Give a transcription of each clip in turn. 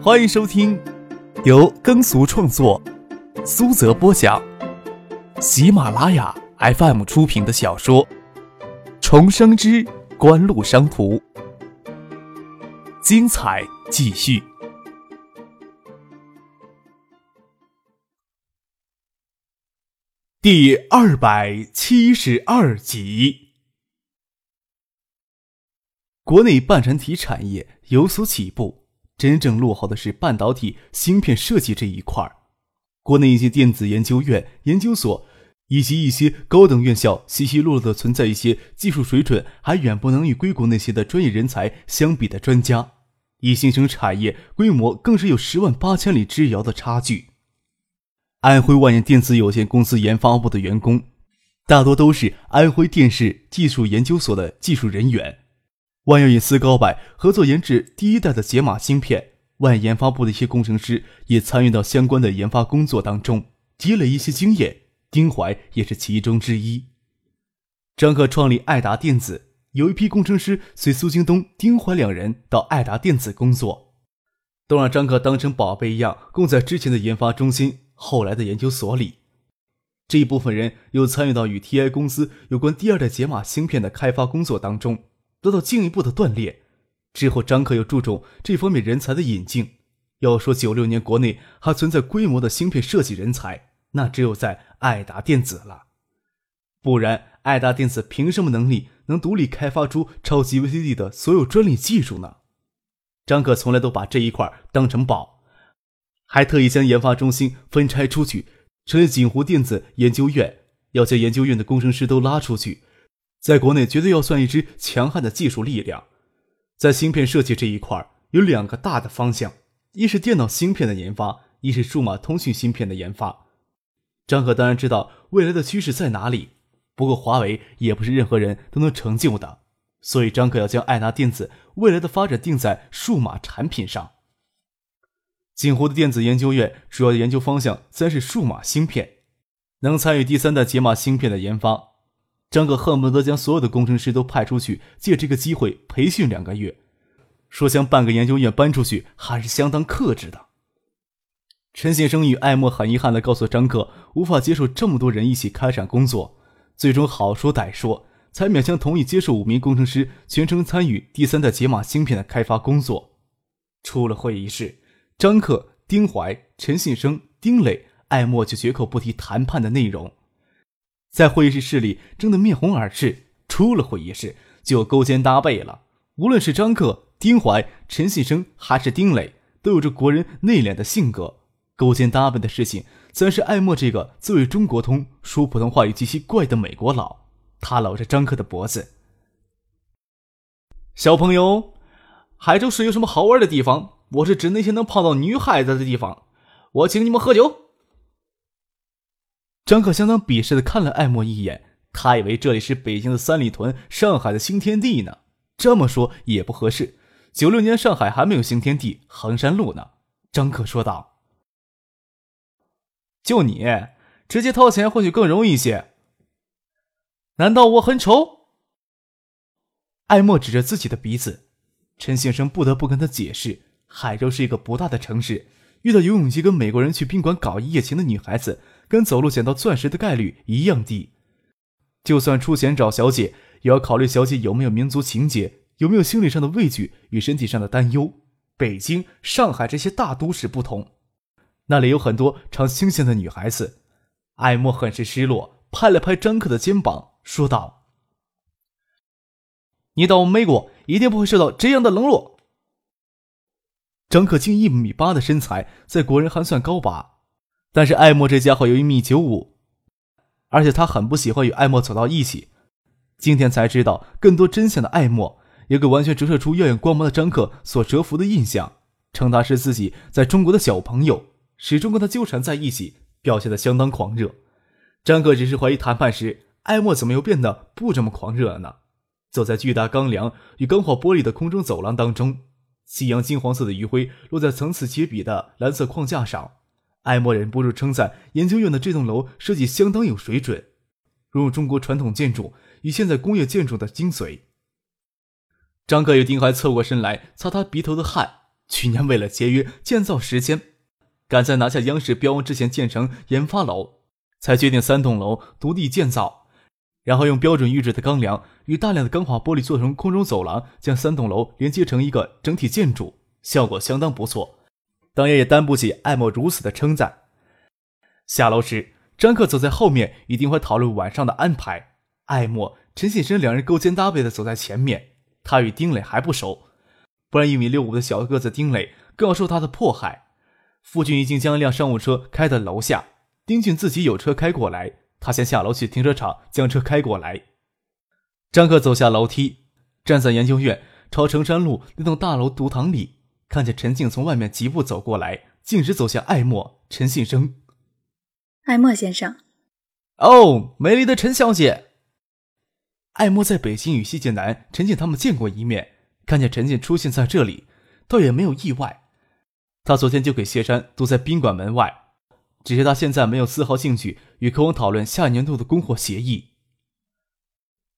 欢迎收听由耕俗创作、苏泽播讲、喜马拉雅 FM 出品的小说《重生之官路商途》，精彩继续，第二百七十二集。国内半导体产业有所起步。真正落后的是半导体芯片设计这一块儿。国内一些电子研究院、研究所以及一些高等院校，稀稀落落的存在一些技术水准还远不能与硅谷那些的专业人才相比的专家。以新生产业规模，更是有十万八千里之遥的差距。安徽万源电子有限公司研发部的员工，大多都是安徽电视技术研究所的技术人员。万要与斯高柏合作研制第一代的解码芯片，万研发部的一些工程师也参与到相关的研发工作当中，积累一些经验。丁怀也是其中之一。张克创立爱达电子，有一批工程师随苏京东、丁怀两人到爱达电子工作，都让张克当成宝贝一样供在之前的研发中心、后来的研究所里。这一部分人又参与到与 TI 公司有关第二代解码芯片的开发工作当中。得到进一步的锻炼之后，张克又注重这方面人才的引进。要说九六年国内还存在规模的芯片设计人才，那只有在爱达电子了。不然，爱达电子凭什么能力能独立开发出超级 VCD 的所有专利技术呢？张克从来都把这一块当成宝，还特意将研发中心分拆出去，成立锦湖电子研究院，要将研究院的工程师都拉出去。在国内绝对要算一支强悍的技术力量，在芯片设计这一块有两个大的方向，一是电脑芯片的研发，一是数码通讯芯片的研发。张可当然知道未来的趋势在哪里，不过华为也不是任何人都能成就的，所以张可要将爱达电子未来的发展定在数码产品上。锦湖的电子研究院主要的研究方向自然是数码芯片，能参与第三代解码芯片的研发。张可恨不得将所有的工程师都派出去，借这个机会培训两个月。说将半个研究院搬出去，还是相当克制的。陈先生与艾默很遗憾地告诉张克，无法接受这么多人一起开展工作。最终好说歹说，才勉强同意接受五名工程师全程参与第三代解码芯片的开发工作。出了会议室，张克、丁怀、陈信生、丁磊、艾默就绝口不提谈判的内容。在会议室里争得面红耳赤，出了会议室就勾肩搭背了。无论是张克、丁怀、陈信生还是丁磊，都有着国人内敛的性格。勾肩搭背的事情，自然是艾默这个作为中国通、说普通话语极其怪的美国佬。他搂着张克的脖子：“小朋友，海州市有什么好玩的地方？我是指那些能泡到女孩子的地方。我请你们喝酒。”张可相当鄙视的看了艾默一眼，他以为这里是北京的三里屯，上海的新天地呢。这么说也不合适，九六年上海还没有新天地衡山路呢。张可说道：“就你直接掏钱或许更容易一些。难道我很丑？”艾默指着自己的鼻子，陈先生不得不跟他解释：海州是一个不大的城市，遇到游泳机跟美国人去宾馆搞一夜情的女孩子。跟走路捡到钻石的概率一样低，就算出钱找小姐，也要考虑小姐有没有民族情结，有没有心理上的畏惧与身体上的担忧。北京、上海这些大都市不同，那里有很多常新鲜的女孩子。艾莫很是失落，拍了拍张克的肩膀，说道：“你到美国一定不会受到这样的冷落。”张克近一米八的身材，在国人还算高吧。但是艾默这家伙有一米九五，而且他很不喜欢与艾默走到一起。今天才知道更多真相的艾默，也给完全折射出耀眼光芒的张克所折服的印象，称他是自己在中国的小朋友，始终跟他纠缠在一起，表现的相当狂热。张克只是怀疑谈判时，艾默怎么又变得不这么狂热了呢？走在巨大钢梁与钢化玻璃的空中走廊当中，夕阳金黄色的余晖落在层次皆比的蓝色框架上。艾默忍不住称赞研究院的这栋楼设计相当有水准，融入中国传统建筑与现在工业建筑的精髓。张克与丁怀侧过身来擦他鼻头的汗，去年为了节约建造时间，赶在拿下央视标之前建成研发楼，才决定三栋楼独立建造，然后用标准预制的钢梁与大量的钢化玻璃做成空中走廊，将三栋楼连接成一个整体建筑，效果相当不错。当然也担不起艾莫如此的称赞。下楼时，张克走在后面，一定会讨论晚上的安排。艾莫、陈信生两人勾肩搭背的走在前面。他与丁磊还不熟。不然，一米六五的小个子丁磊更要受他的迫害。傅俊已经将一辆商务车开到楼下，丁俊自己有车开过来，他先下楼去停车场将车开过来。张克走下楼梯，站在研究院朝城山路那栋大楼读堂里，看见陈静从外面疾步走过来，径直走向艾默、陈信生。艾默先生，哦，美丽的陈小姐。艾默在北京与西剑南、陈静他们见过一面。看见陈静出现在这里，倒也没有意外。他昨天就给谢山堵在宾馆门外，只是他现在没有丝毫兴趣与科王讨论下年度的供货协议。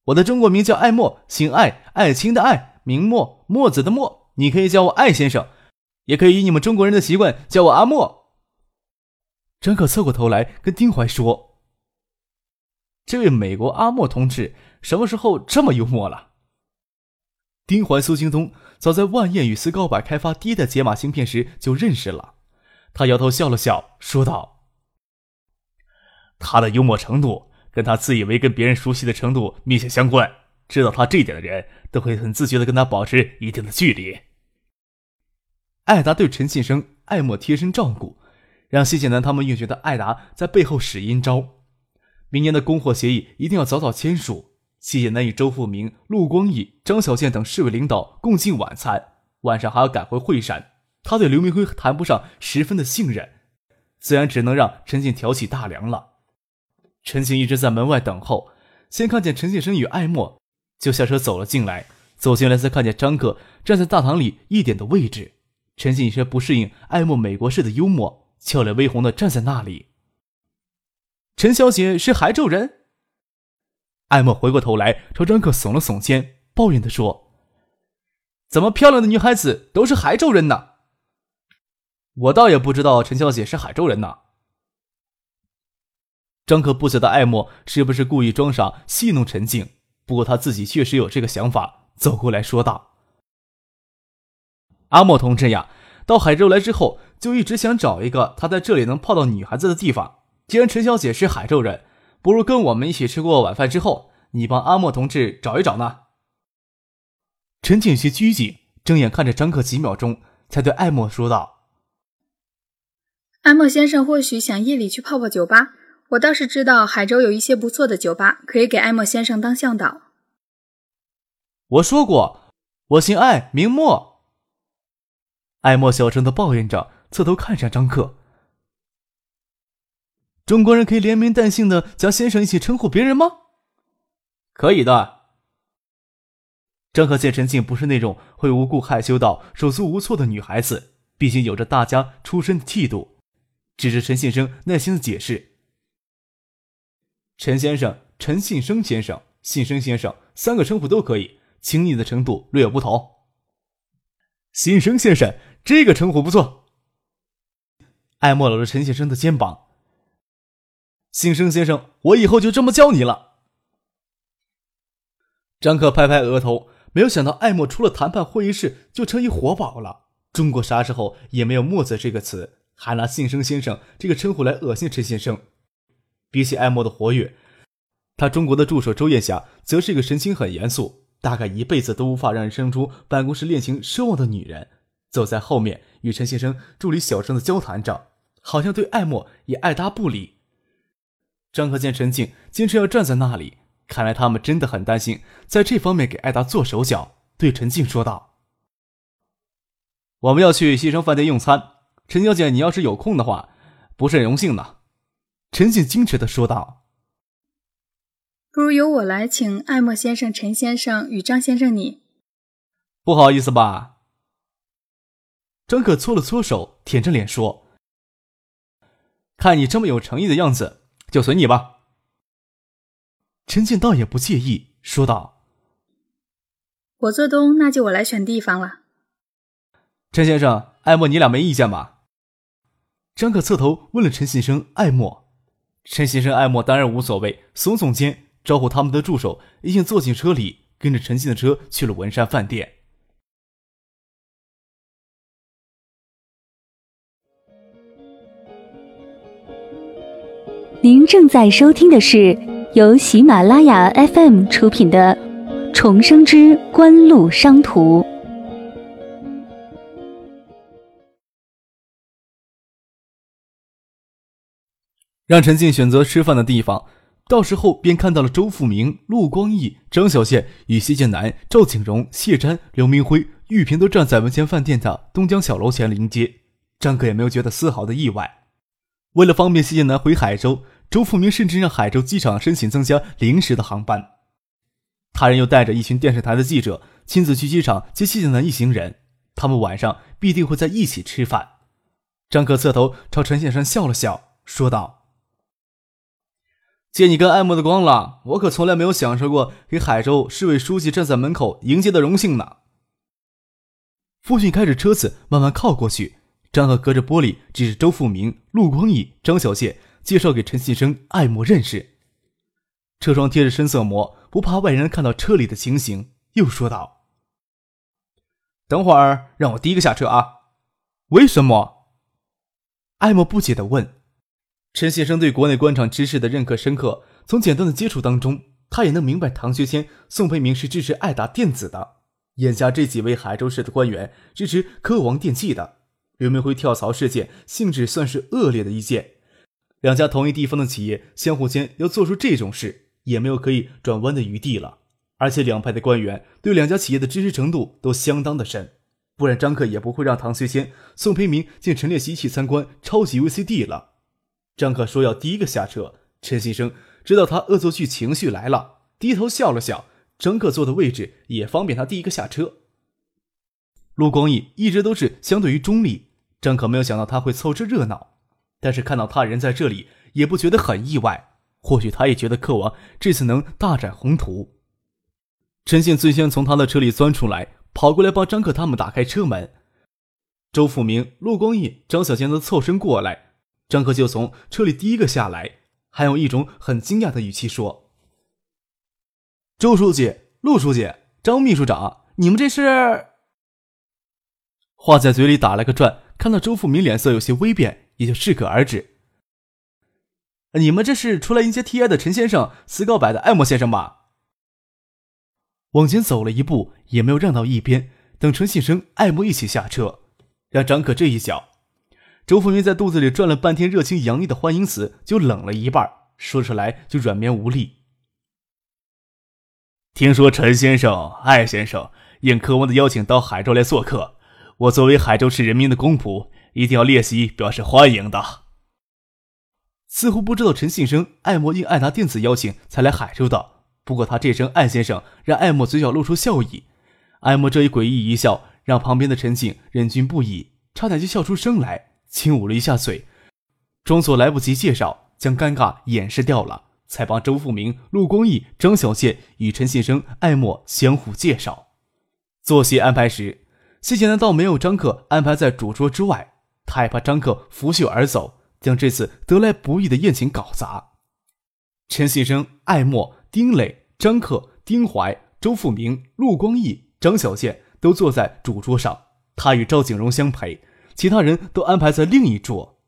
我的中国名叫艾默，姓艾，爱情的爱，名墨，墨子的墨。你可以叫我艾先生，也可以以你们中国人的习惯叫我阿莫。张可侧过头来跟丁怀说：“这位美国阿莫同志什么时候这么幽默了？”丁怀、苏京东早在万燕与斯高柏开发第一代解码芯片时就认识了。他摇头笑了笑，说道：“他的幽默程度跟他自以为跟别人熟悉的程度密切相关。知道他这一点的人都会很自觉地跟他保持一定的距离。”艾达对陈信生、艾莫贴身照顾，让谢剑南他们越觉得艾达在背后使阴招。明年的供货协议一定要早早签署。谢剑南与周富明、陆光义、张小健等市委领导共进晚餐，晚上还要赶回惠山。他对刘明辉谈不上十分的信任，自然只能让陈静挑起大梁了。陈静一直在门外等候，先看见陈建生与艾莫，就下车走了进来。走进来才看见张克站在大堂里一点的位置。陈静有些不适应艾默美国式的幽默，俏脸微红的站在那里。陈小姐是海州人。艾默回过头来，朝张克耸了耸肩，抱怨地说：“怎么漂亮的女孩子都是海州人呢？我倒也不知道陈小姐是海州人呢。”张克不晓得艾莫是不是故意装傻戏弄陈静，不过他自己确实有这个想法，走过来说道：“阿莫同志呀，到海州来之后，就一直想找一个他在这里能泡到女孩子的地方。既然陈小姐是海州人。”不如跟我们一起吃过晚饭之后，你帮阿莫同志找一找呢。陈景些拘谨，睁眼看着张克几秒钟，才对艾莫说道：“艾莫先生或许想夜里去泡泡酒吧，我倒是知道海州有一些不错的酒吧，可以给艾莫先生当向导。”我说过，我姓艾，名莫。艾莫小声的抱怨着，侧头看向张克。中国人可以连名带姓的将先生一起称呼别人吗？可以的。张克见陈静不是那种会无故害羞到手足无措的女孩子，毕竟有着大家出身的气度，只是陈信生耐心的解释：“陈先生、陈信生先生、信生先生三个称呼都可以，亲昵的程度略有不同。”信生先生这个称呼不错。艾莫搂着陈先生的肩膀。信生先生，我以后就这么叫你了。张克拍拍额头，没有想到艾默出了谈判会议室就成一活宝了。中国啥时候也没有“墨子”这个词，还拿信生先生这个称呼来恶心陈先生。比起艾默的活跃，他中国的助手周艳霞则是一个神情很严肃，大概一辈子都无法让人生出办公室恋情奢望的女人。走在后面与陈先生助理小声的交谈着，好像对艾默也爱答不理。张克见陈静坚持要站在那里，看来他们真的很担心，在这方面给艾达做手脚。对陈静说道：“我们要去西城饭店用餐，陈小姐，你要是有空的话，不是很荣幸呢。”陈静矜持的说道：“不如由我来请艾默先生、陈先生与张先生你。”不好意思吧？张可搓了搓手，舔着脸说：“看你这么有诚意的样子。”就随你吧。陈静倒也不介意，说道：“我做东，那就我来选地方了。”陈先生，艾莫，你俩没意见吧？张可侧头问了陈先生、艾莫。陈先生、艾莫当然无所谓，耸耸肩，招呼他们的助手一起坐进车里，跟着陈进的车去了文山饭店。您正在收听的是由喜马拉雅 FM 出品的《重生之官路商途》。让陈静选择吃饭的地方，到时候便看到了周富明、陆光义、张小倩与谢建南、赵景荣、谢瞻、刘明辉、玉萍都站在文前饭店的东江小楼前迎接。张哥也没有觉得丝毫的意外。为了方便谢建南回海州，周富明甚至让海州机场申请增加临时的航班。他人又带着一群电视台的记者亲自去机场接谢建南一行人，他们晚上必定会在一起吃饭。张可侧头朝陈先生笑了笑，说道：“借你跟爱慕的光了，我可从来没有享受过给海州市委书记站在门口迎接的荣幸呢。”父亲开着车子慢慢靠过去。张可隔着玻璃指着周富明、陆光义、张小谢，介绍给陈信生、艾莫认识。车窗贴着深色膜，不怕外人看到车里的情形。又说道：“等会儿让我第一个下车啊！”为什么？艾莫不解的问。陈先生对国内官场知识的认可深刻，从简单的接触当中，他也能明白唐学谦、宋培明是支持爱达电子的，眼下这几位海州市的官员支持科王电器的。刘明辉跳槽事件性质算是恶劣的一件，两家同一地方的企业相互间要做出这种事，也没有可以转弯的余地了。而且两派的官员对两家企业的支持程度都相当的深，不然张克也不会让唐学谦、宋培明见陈列席去参观超级 VCD 了。张克说要第一个下车，陈新生知道他恶作剧情绪来了，低头笑了笑。张克坐的位置也方便他第一个下车。陆光义一直都是相对于中立。张可没有想到他会凑这热闹，但是看到他人在这里，也不觉得很意外。或许他也觉得克王这次能大展宏图。陈信最先从他的车里钻出来，跑过来帮张克他们打开车门。周富明、陆光义、张小倩都凑身过来，张克就从车里第一个下来，还用一种很惊讶的语气说：“周书记、陆书记、张秘书长，你们这是？”话在嘴里打了个转。看到周富明脸色有些微变，也就适可而止。你们这是出来迎接 T I 的陈先生，斯告白的艾莫先生吧？往前走了一步，也没有让到一边，等陈信生、艾莫一起下车，让张可这一脚。周富明在肚子里转了半天，热情洋溢的欢迎词就冷了一半，说出来就软绵无力。听说陈先生、艾先生应科王的邀请到海州来做客。我作为海州市人民的公仆，一定要列席表示欢迎的。似乎不知道陈信生、艾莫应爱达电子邀请才来海州的。不过他这声“艾先生”让艾莫嘴角露出笑意。艾莫这一诡异一笑，让旁边的陈静忍俊不已，差点就笑出声来，轻捂了一下嘴，装作来不及介绍，将尴尬掩饰掉了，才帮周富明、陆光义、张小倩与陈信生、艾莫相互介绍。坐席安排时。谢贤南倒没有张克安排在主桌之外，他害怕张克拂袖而走，将这次得来不易的宴请搞砸。陈先生、艾默、丁磊、张克、丁怀、周富明、陆光义、张小健都坐在主桌上，他与赵景荣相陪，其他人都安排在另一桌。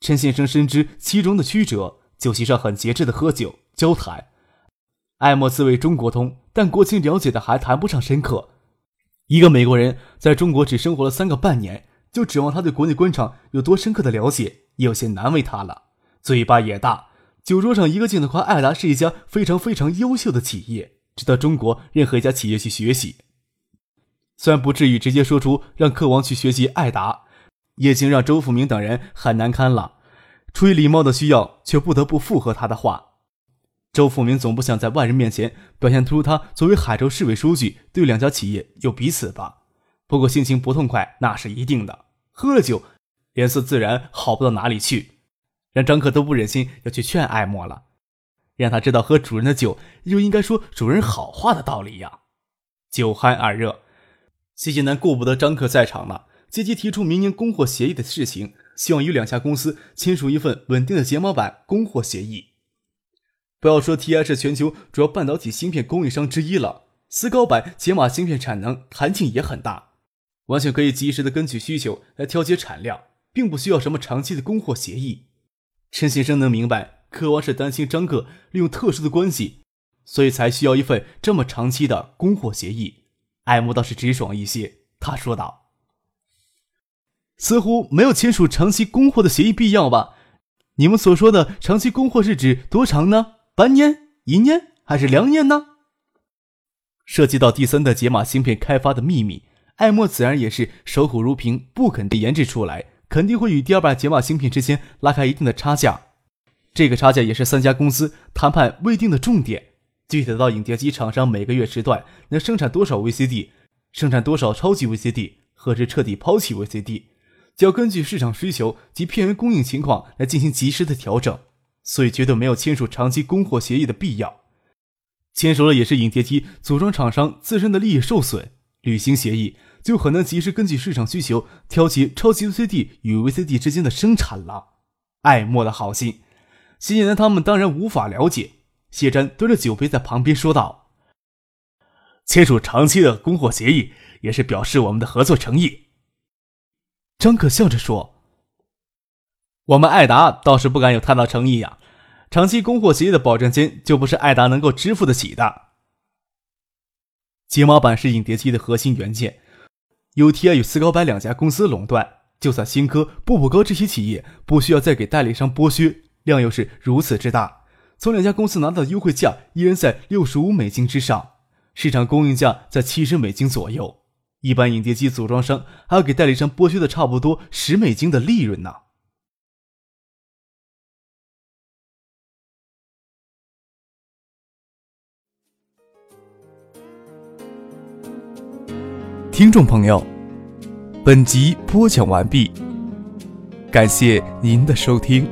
陈先生深知其中的曲折，酒席上很节制的喝酒交谈。艾默自谓中国通，但国情了解的还谈不上深刻。一个美国人在中国只生活了三个半年，就指望他对国内官场有多深刻的了解，有些难为他了。嘴巴也大，酒桌上一个劲的夸艾达是一家非常非常优秀的企业，值得中国任何一家企业去学习。虽然不至于直接说出让客王去学习艾达，也已经让周富明等人很难堪了。出于礼貌的需要，却不得不附和他的话。周富明总不想在外人面前表现出他作为海州市委书记对两家企业有彼此吧。不过心情不痛快那是一定的，喝了酒，脸色自然好不到哪里去，让张克都不忍心要去劝艾莫了，让他知道喝主人的酒就应该说主人好话的道理呀。酒酣耳热，谢晋南顾不得张克在场了，积极提出明年供货协议的事情，希望与两家公司签署一份稳定的睫毛板供货协议。不要说 TI 是全球主要半导体芯片供应商之一了，思高板解码芯片产能弹性也很大，完全可以及时的根据需求来调节产量，并不需要什么长期的供货协议。陈先生能明白，渴望是担心张哥利用特殊的关系，所以才需要一份这么长期的供货协议。艾默倒是直爽一些，他说道：“似乎没有签署长期供货的协议必要吧？你们所说的长期供货是指多长呢？半年、一年还是两年呢？”涉及到第三代解码芯片开发的秘密，艾默自然也是守口如瓶，不肯被研制出来。肯定会与第二代解码芯片之间拉开一定的差价，这个差价也是三家公司谈判未定的重点。具体到影碟机厂商每个月时段能生产多少 VCD，生产多少超级 VCD，何时彻底抛弃 VCD，就要根据市场需求及片源供应情况来进行及时的调整。所以绝对没有签署长期供货协议的必要。签署了也是影碟机组装厂商自身的利益受损，履行协议。就很难及时根据市场需求挑起超级 VCD 与 VCD 之间的生产了。爱莫的好心，谢晋南他们当然无法了解。谢詹端着酒杯在旁边说道：“签署长期的供货协议，也是表示我们的合作诚意。”张可笑着说：“我们艾达倒是不敢有太大诚意呀，长期供货协议的保证金就不是艾达能够支付得起的。睫毛板是影碟机的核心元件。”，U T I 与思高白两家公司垄断，就算新科、步步高这些企业不需要再给代理商剥削，量又是如此之大，从两家公司拿到的优惠价依然在六十五美金之上，市场供应价在七十美金左右，一般影碟机组装商还要给代理商剥削的差不多十美金的利润呢。听众朋友。本集播讲完毕，感谢您的收听。